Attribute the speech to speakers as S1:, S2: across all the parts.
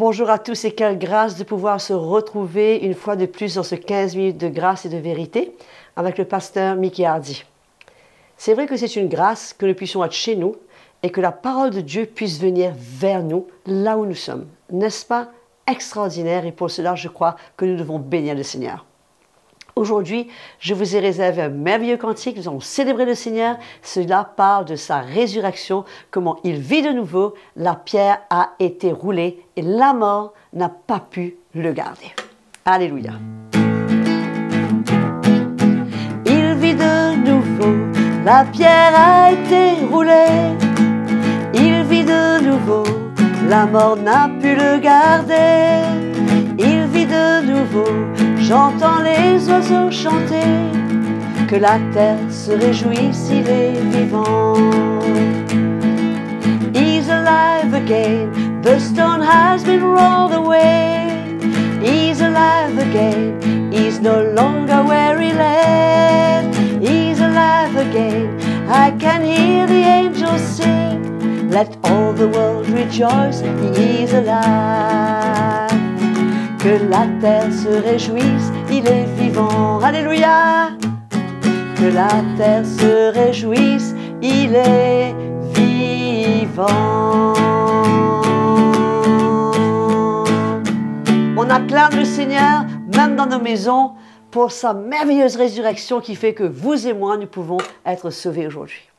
S1: Bonjour à tous et quelle grâce de pouvoir se retrouver une fois de plus dans ce 15 minutes de grâce et de vérité avec le pasteur Mickey Hardy. C'est vrai que c'est une grâce que nous puissions être chez nous et que la parole de Dieu puisse venir vers nous là où nous sommes. N'est-ce pas extraordinaire? Et pour cela je crois que nous devons bénir le Seigneur. Aujourd'hui, je vous ai réservé un merveilleux cantique. Nous allons célébrer le Seigneur. Cela parle de sa résurrection, comment il vit de nouveau. La pierre a été roulée et la mort n'a pas pu le garder. Alléluia. Il vit de nouveau. La pierre a été roulée. Il vit de nouveau. La mort n'a pu le garder. Il vit de nouveau J'entends les oiseaux chanter, que la terre se réjouit s'il est vivant. He's alive again, the stone has been rolled away. He's alive again, he's no longer where he lay. He's alive again, I can hear the angels sing. Let all the world rejoice, he is alive que la terre se réjouisse, il est vivant. Alléluia. Que la terre se réjouisse, il est vivant. On acclame le Seigneur, même dans nos maisons, pour sa merveilleuse résurrection qui fait que vous et moi, nous pouvons être sauvés aujourd'hui.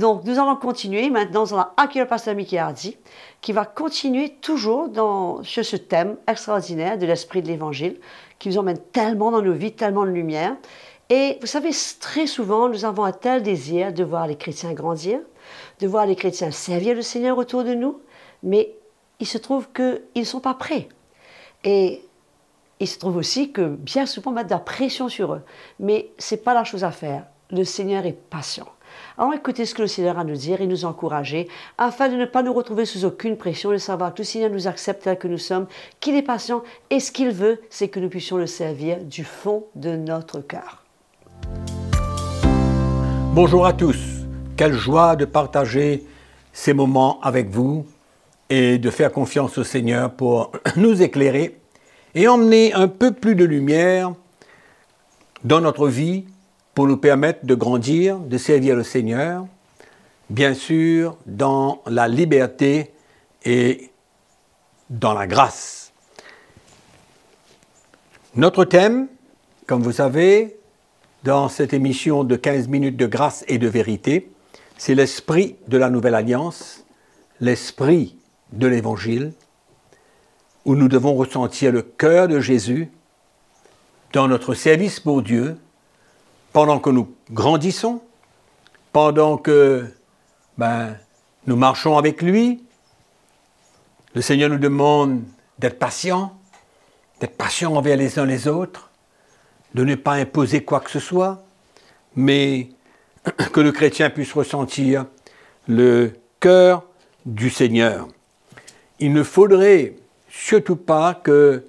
S1: Donc, nous allons continuer maintenant dans la Akira Pastor Mickey Hardy, qui va continuer toujours sur ce thème extraordinaire de l'esprit de l'Évangile, qui nous emmène tellement dans nos vies, tellement de lumière. Et vous savez, très souvent, nous avons un tel désir de voir les chrétiens grandir, de voir les chrétiens servir le Seigneur autour de nous, mais il se trouve qu'ils ne sont pas prêts. Et il se trouve aussi que bien souvent, on met de la pression sur eux. Mais ce n'est pas la chose à faire. Le Seigneur est patient. Alors écoutez ce que le Seigneur a à nous dire et nous encourager afin de ne pas nous retrouver sous aucune pression, de savoir que le Seigneur nous accepte tel que nous sommes, qu'il est patient et ce qu'il veut, c'est que nous puissions le servir du fond de notre cœur.
S2: Bonjour à tous. Quelle joie de partager ces moments avec vous et de faire confiance au Seigneur pour nous éclairer et emmener un peu plus de lumière dans notre vie pour nous permettre de grandir, de servir le Seigneur, bien sûr dans la liberté et dans la grâce. Notre thème, comme vous savez, dans cette émission de 15 minutes de grâce et de vérité, c'est l'esprit de la nouvelle alliance, l'esprit de l'évangile, où nous devons ressentir le cœur de Jésus dans notre service pour Dieu, pendant que nous grandissons, pendant que ben, nous marchons avec lui, le Seigneur nous demande d'être patients, d'être patients envers les uns les autres, de ne pas imposer quoi que ce soit, mais que le chrétien puisse ressentir le cœur du Seigneur. Il ne faudrait surtout pas que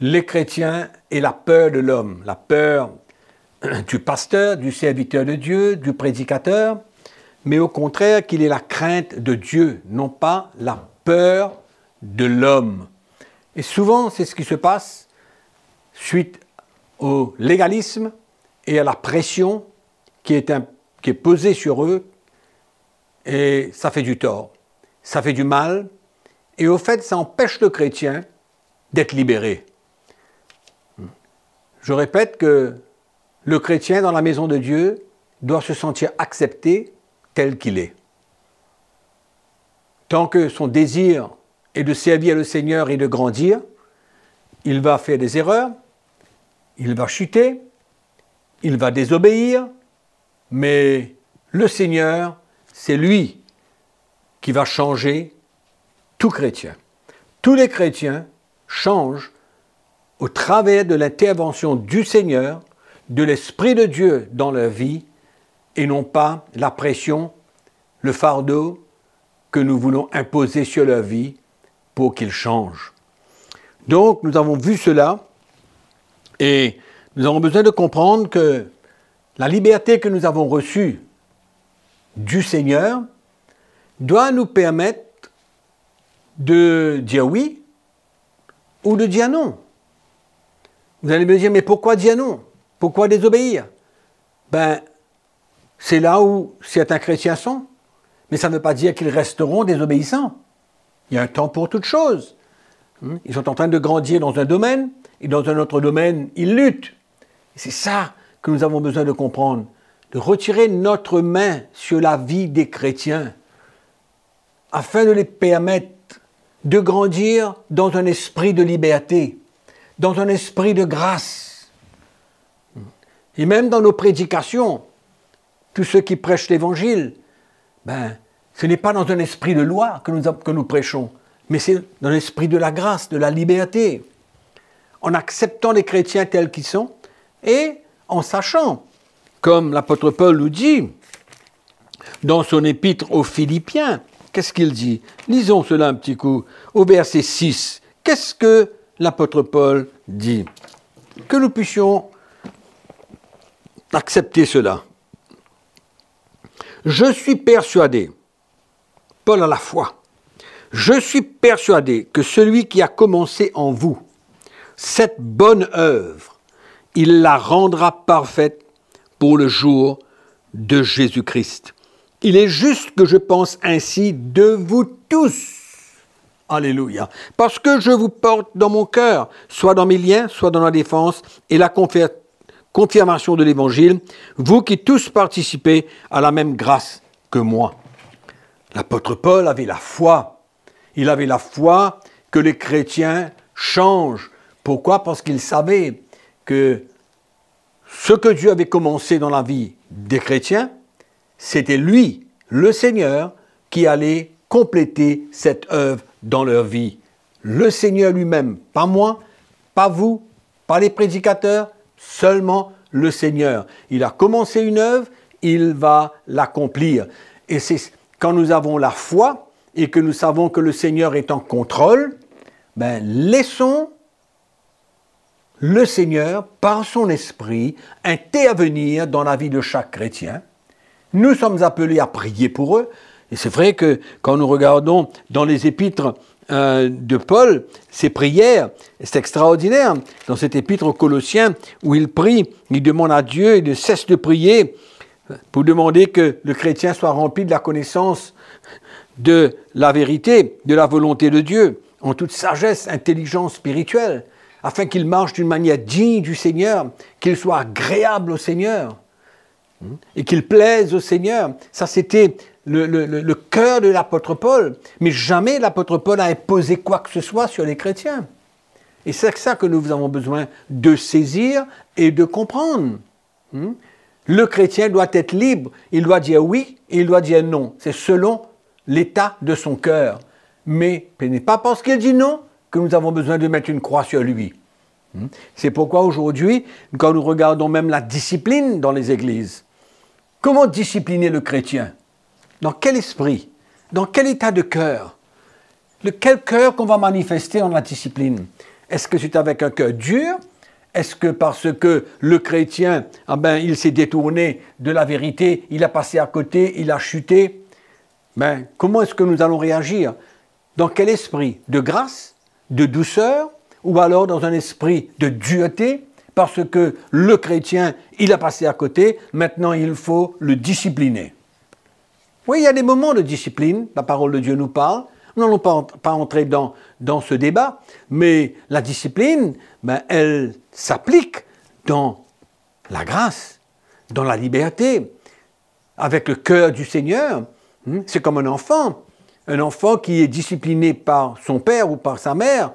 S2: les chrétiens aient la peur de l'homme, la peur du pasteur, du serviteur de Dieu, du prédicateur, mais au contraire qu'il ait la crainte de Dieu, non pas la peur de l'homme. Et souvent, c'est ce qui se passe suite au légalisme et à la pression qui est, qui est posée sur eux, et ça fait du tort, ça fait du mal, et au fait, ça empêche le chrétien d'être libéré. Je répète que le chrétien dans la maison de Dieu doit se sentir accepté tel qu'il est. Tant que son désir est de servir le Seigneur et de grandir, il va faire des erreurs, il va chuter, il va désobéir, mais le Seigneur, c'est lui qui va changer tout chrétien. Tous les chrétiens changent au travers de l'intervention du Seigneur de l'Esprit de Dieu dans leur vie et non pas la pression, le fardeau que nous voulons imposer sur leur vie pour qu'ils changent. Donc nous avons vu cela et nous avons besoin de comprendre que la liberté que nous avons reçue du Seigneur doit nous permettre de dire oui ou de dire non. Vous allez me dire, mais pourquoi dire non? Pourquoi désobéir? Ben, c'est là où certains chrétiens sont. Mais ça ne veut pas dire qu'ils resteront désobéissants. Il y a un temps pour toute chose. Hmm? Ils sont en train de grandir dans un domaine, et dans un autre domaine, ils luttent. C'est ça que nous avons besoin de comprendre, de retirer notre main sur la vie des chrétiens, afin de les permettre de grandir dans un esprit de liberté, dans un esprit de grâce. Et même dans nos prédications, tous ceux qui prêchent l'Évangile, ben, ce n'est pas dans un esprit de loi que nous, que nous prêchons, mais c'est dans l'esprit de la grâce, de la liberté, en acceptant les chrétiens tels qu'ils sont et en sachant, comme l'apôtre Paul nous dit dans son épître aux Philippiens, qu'est-ce qu'il dit? Lisons cela un petit coup. Au verset 6, qu'est-ce que l'apôtre Paul dit? Que nous puissions accepter cela. Je suis persuadé, Paul a la foi, je suis persuadé que celui qui a commencé en vous cette bonne œuvre, il la rendra parfaite pour le jour de Jésus-Christ. Il est juste que je pense ainsi de vous tous. Alléluia. Parce que je vous porte dans mon cœur, soit dans mes liens, soit dans la défense et la confirmation de l'Évangile, vous qui tous participez à la même grâce que moi. L'apôtre Paul avait la foi. Il avait la foi que les chrétiens changent. Pourquoi? Parce qu'il savait que ce que Dieu avait commencé dans la vie des chrétiens, c'était lui, le Seigneur, qui allait compléter cette œuvre dans leur vie. Le Seigneur lui-même, pas moi, pas vous, pas les prédicateurs, seulement le Seigneur. Il a commencé une œuvre, il va l'accomplir. Et c'est quand nous avons la foi et que nous savons que le Seigneur est en contrôle, ben laissons le Seigneur, par son esprit, intervenir dans la vie de chaque chrétien nous sommes appelés à prier pour eux. Et c'est vrai que quand nous regardons dans les épîtres euh, de Paul, ses prières, c'est extraordinaire. Dans cet épître aux Colossiens, où il prie, il demande à Dieu, il ne cesse de prier pour demander que le chrétien soit rempli de la connaissance de la vérité, de la volonté de Dieu, en toute sagesse, intelligence spirituelle, afin qu'il marche d'une manière digne du Seigneur, qu'il soit agréable au Seigneur et qu'il plaise au Seigneur. Ça, c'était le, cœur de l'apôtre Paul. Mais jamais l'apôtre Paul a imposé quoi que ce soit sur les chrétiens. Et c'est ça que nous avons besoin de saisir et de comprendre. Hmm? Le chrétien doit être libre. Il doit dire oui et il doit dire non. C'est selon l'état de son cœur. Mais ce n'est pas parce qu'il dit non que nous avons besoin de mettre une croix sur lui. Hmm? C'est pourquoi aujourd'hui, quand nous regardons même la discipline dans les églises, Comment discipliner le chrétien? Dans quel esprit? Dans quel état de cœur? Le quel cœur qu'on va manifester dans la discipline? Est-ce que c'est avec un cœur dur? Est-ce que parce que le chrétien, ah ben, il s'est détourné de la vérité, il a passé à côté, il a chuté? Ben, Comment est-ce que nous allons réagir? Dans quel esprit? De grâce? De douceur? Ou alors dans un esprit de dureté? Parce que le chrétien, il a passé à côté, maintenant il faut le discipliner. Oui, il y a des moments de discipline, la parole de Dieu nous parle, nous n'allons pas, entrer dans, dans ce débat, mais la discipline, ben, elle s'applique dans la grâce, dans la liberté, avec le cœur du Seigneur. Hmm? C'est comme un enfant. Un enfant qui est discipliné par son père ou par sa mère,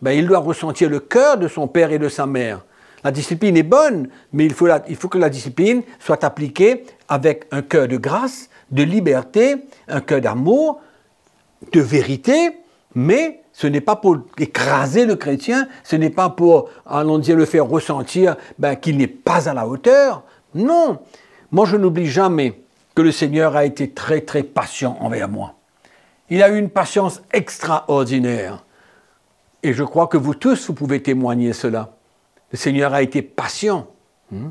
S2: ben, il doit ressentir le cœur de son père et de sa mère. La discipline est bonne, mais il faut, que la discipline soit appliquée avec un cœur de grâce, de liberté, un cœur d'amour, de vérité, mais ce n'est pas pour écraser le chrétien, ce n'est pas pour, allons dire, le faire ressentir ben, qu'il n'est pas à la hauteur. Non, moi je n'oublie jamais que le Seigneur a été très très patient envers moi. Il a eu une patience extraordinaire. Et je crois que vous tous, vous pouvez témoigner cela. Le Seigneur a été patient. Hmm?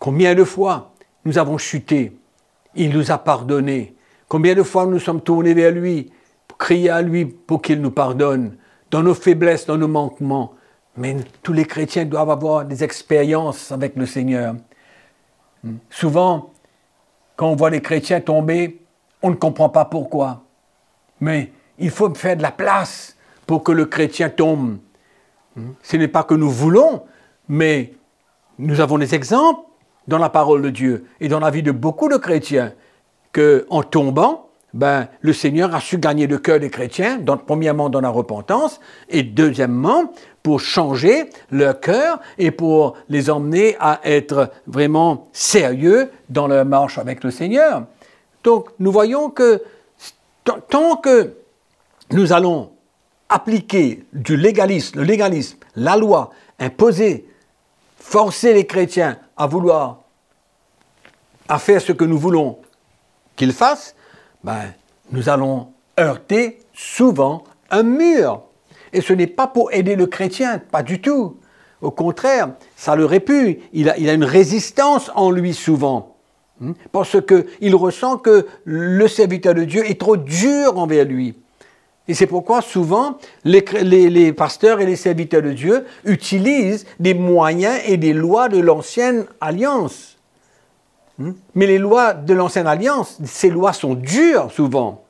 S2: Combien de fois nous avons chuté? Il nous a pardonné. Combien de fois nous sommes tournés vers lui crier à lui pour qu'il nous pardonne dans nos faiblesses, dans nos manquements. Mais tous les chrétiens doivent avoir des expériences avec le Seigneur. Hmm? Souvent, quand on voit les chrétiens tomber, on ne comprend pas pourquoi. Mais il faut faire de la place pour que le chrétien tombe. Hmm? Ce n'est pas que nous voulons, mais nous avons des exemples dans la parole de Dieu et dans la vie de beaucoup de chrétiens que, en tombant, ben, le Seigneur a su gagner le cœur des chrétiens, premièrement dans la repentance, et deuxièmement pour changer leur cœur et pour les emmener à être vraiment sérieux dans leur marche avec le Seigneur. Donc nous voyons que tant que nous allons appliquer du légalisme, le légalisme, la loi, imposer, forcer les chrétiens à vouloir, à faire ce que nous voulons qu'ils fassent, ben, nous allons heurter souvent un mur. Et ce n'est pas pour aider le chrétien, pas du tout. Au contraire, ça le répue. Il a, une résistance en lui souvent. Hmm? Parce qu'il ressent que le serviteur de Dieu est trop dur envers lui. Et c'est pourquoi souvent les, pasteurs et les serviteurs de Dieu utilisent des moyens et des lois de l'ancienne alliance. Hmm? Mais les lois de l'ancienne alliance, ces lois sont dures souvent.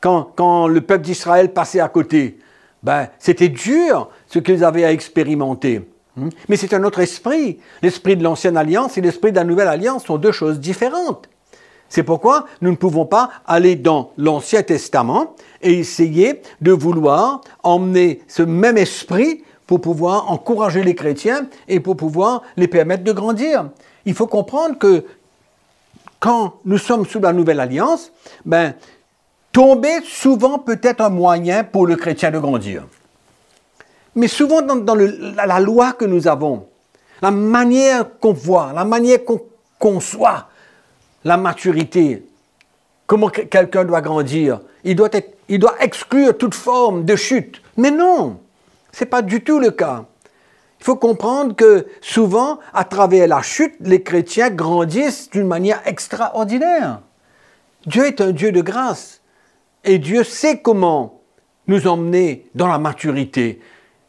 S2: Quand, quand le peuple d'Israël passait à côté, ben, c'était dur ce qu'ils avaient à expérimenter. Hmm? Mais c'est un autre esprit. L'esprit de l'ancienne alliance et l'esprit de la nouvelle alliance sont deux choses différentes. C'est pourquoi nous ne pouvons pas aller dans l'Ancien Testament et essayer de vouloir emmener ce même esprit pour pouvoir encourager les chrétiens et pour pouvoir les permettre de grandir. Il faut comprendre que quand nous sommes sous la nouvelle alliance, ben, tomber souvent peut être un moyen pour le chrétien de grandir. Mais souvent dans, la, loi que nous avons, la manière qu'on voit, la manière qu'on conçoit la maturité, comment quelqu'un doit grandir, il doit, il doit exclure toute forme de chute. Mais non, ce n'est pas du tout le cas. Il faut comprendre que souvent, à travers la chute, les chrétiens grandissent d'une manière extraordinaire. Dieu est un Dieu de grâce. Et Dieu sait comment nous emmener dans la maturité.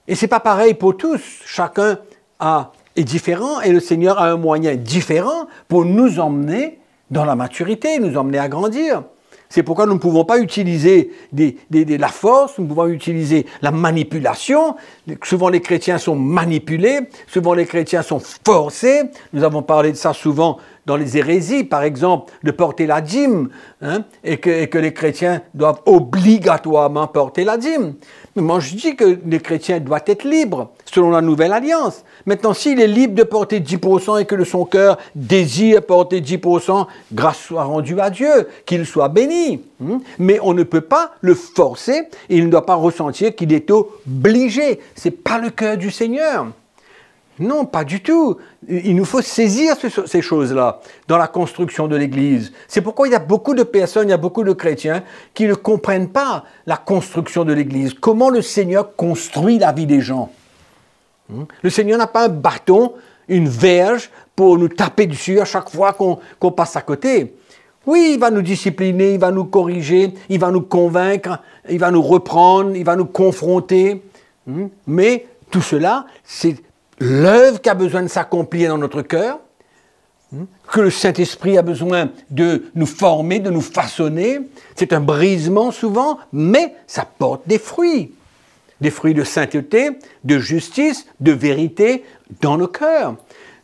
S2: Et c'est pas pareil pour tous. Chacun a, est différent et le Seigneur a un moyen différent pour nous emmener dans la maturité, nous emmener à grandir. C'est pourquoi nous ne pouvons pas utiliser la force, nous pouvons utiliser la manipulation. Souvent les chrétiens sont manipulés, souvent les chrétiens sont forcés. Nous avons parlé de ça souvent dans les hérésies, par exemple, de porter la dîme, hein, et, que, les chrétiens doivent obligatoirement porter la dîme. Mais moi, je dis que les chrétiens doivent être libres, selon la nouvelle alliance. Maintenant, s'il est libre de porter 10% et que son cœur désire porter 10%, grâce soit rendue à Dieu, qu'il soit béni. Hein. Mais on ne peut pas le forcer il ne doit pas ressentir qu'il est obligé. C'est pas le cœur du Seigneur. Non, pas du tout. Il nous faut saisir ces choses-là dans la construction de l'Église. C'est pourquoi il y a beaucoup de personnes, il y a beaucoup de chrétiens qui ne comprennent pas la construction de l'Église. Comment le Seigneur construit la vie des gens? Hmm? Le Seigneur n'a pas un bâton, une verge pour nous taper dessus à chaque fois qu'on passe à côté. Oui, il va nous discipliner, il va nous corriger, il va nous convaincre, il va nous reprendre, il va nous confronter. Hmm? Mais tout cela, c'est l'œuvre qui a besoin de s'accomplir dans notre cœur, hmm, que le Saint-Esprit a besoin de nous former, de nous façonner. C'est un brisement souvent, mais ça porte des fruits. Des fruits de sainteté, de justice, de vérité dans nos cœurs.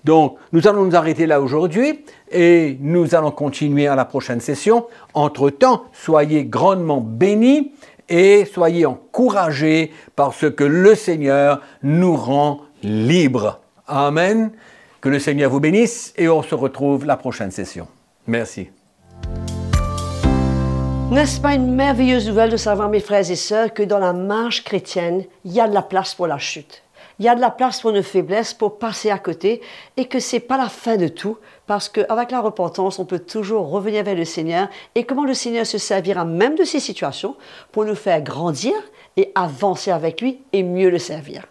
S2: Donc, nous allons nous arrêter là aujourd'hui et nous allons continuer à la prochaine session. Entre-temps, soyez grandement bénis et soyez encouragés par ce que le Seigneur nous rend libre. Amen. Que le Seigneur vous bénisse et on se retrouve la prochaine session. Merci.
S1: N'est-ce pas une merveilleuse nouvelle de savoir, mes frères et sœurs, que dans la marche chrétienne, il y a de la place pour la chute? Il y a de la place pour nos faiblesses, pour passer à côté, et que c'est pas la fin de tout, parce qu'avec la repentance, on peut toujours revenir vers le Seigneur, et comment le Seigneur se servira même de ces situations pour nous faire grandir et avancer avec lui et mieux le servir.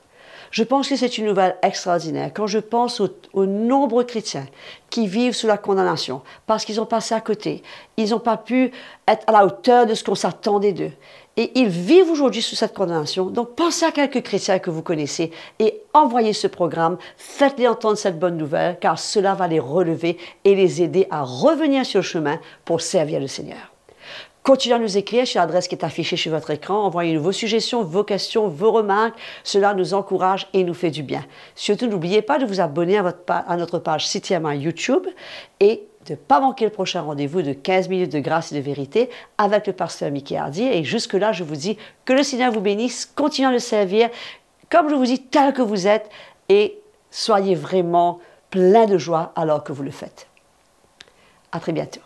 S1: Je pense que c'est une nouvelle extraordinaire quand je pense aux, nombreux chrétiens qui vivent sous la condamnation parce qu'ils ont passé à côté. Ils n'ont pas pu être à la hauteur de ce qu'on s'attendait d'eux. Et ils vivent aujourd'hui sous cette condamnation. Donc pensez à quelques chrétiens que vous connaissez et envoyez ce programme. Faites-les entendre cette bonne nouvelle car cela va les relever et les aider à revenir sur le chemin pour servir le Seigneur. Continuez à nous écrire sur l'adresse qui est affichée sur votre écran. Envoyez-nous vos suggestions, vos questions, vos remarques. Cela nous encourage et nous fait du bien. Surtout, n'oubliez pas de vous abonner à, notre page CTMA YouTube et de ne pas manquer le prochain rendez-vous de 15 minutes de grâce et de vérité avec le pasteur Mickey Hardy. Et jusque-là, je vous dis que le Seigneur vous bénisse. Continuez à le servir, comme je vous dis, tel que vous êtes. Et soyez vraiment plein de joie alors que vous le faites. À très bientôt.